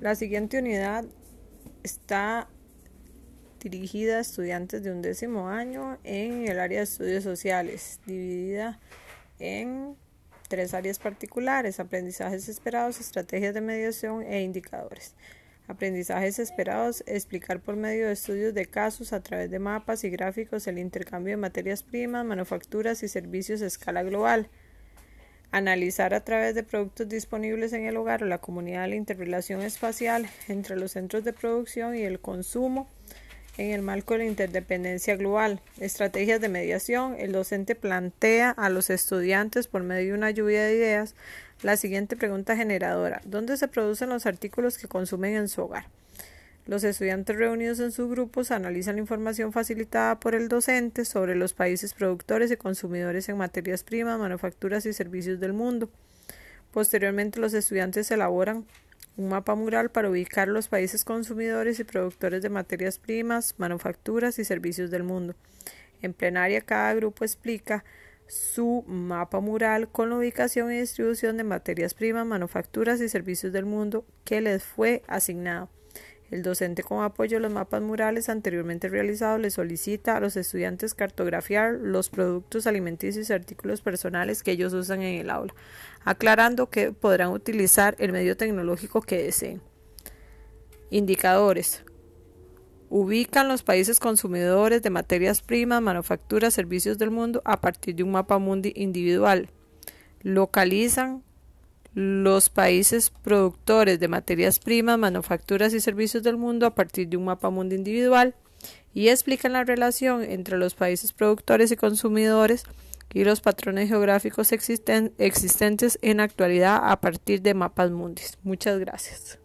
La siguiente unidad está dirigida a estudiantes de un décimo año en el área de estudios sociales, dividida en tres áreas particulares, aprendizajes esperados, estrategias de mediación e indicadores. Aprendizajes esperados, explicar por medio de estudios de casos a través de mapas y gráficos el intercambio de materias primas, manufacturas y servicios a escala global. Analizar a través de productos disponibles en el hogar o la comunidad la interrelación espacial entre los centros de producción y el consumo en el marco de la interdependencia global. Estrategias de mediación. El docente plantea a los estudiantes por medio de una lluvia de ideas la siguiente pregunta generadora. ¿Dónde se producen los artículos que consumen en su hogar? Los estudiantes reunidos en sus grupos analizan la información facilitada por el docente sobre los países productores y consumidores en materias primas, manufacturas y servicios del mundo. Posteriormente, los estudiantes elaboran un mapa mural para ubicar los países consumidores y productores de materias primas, manufacturas y servicios del mundo. En plenaria, cada grupo explica su mapa mural con la ubicación y distribución de materias primas, manufacturas y servicios del mundo que les fue asignado. El docente con apoyo a los mapas murales anteriormente realizados le solicita a los estudiantes cartografiar los productos alimenticios y artículos personales que ellos usan en el aula, aclarando que podrán utilizar el medio tecnológico que deseen. Indicadores. Ubican los países consumidores de materias primas, manufacturas, servicios del mundo a partir de un mapa mundi individual. Localizan los países productores de materias primas, manufacturas y servicios del mundo a partir de un mapa mundo individual y explican la relación entre los países productores y consumidores y los patrones geográficos existentes en la actualidad a partir de mapas mundis. Muchas gracias.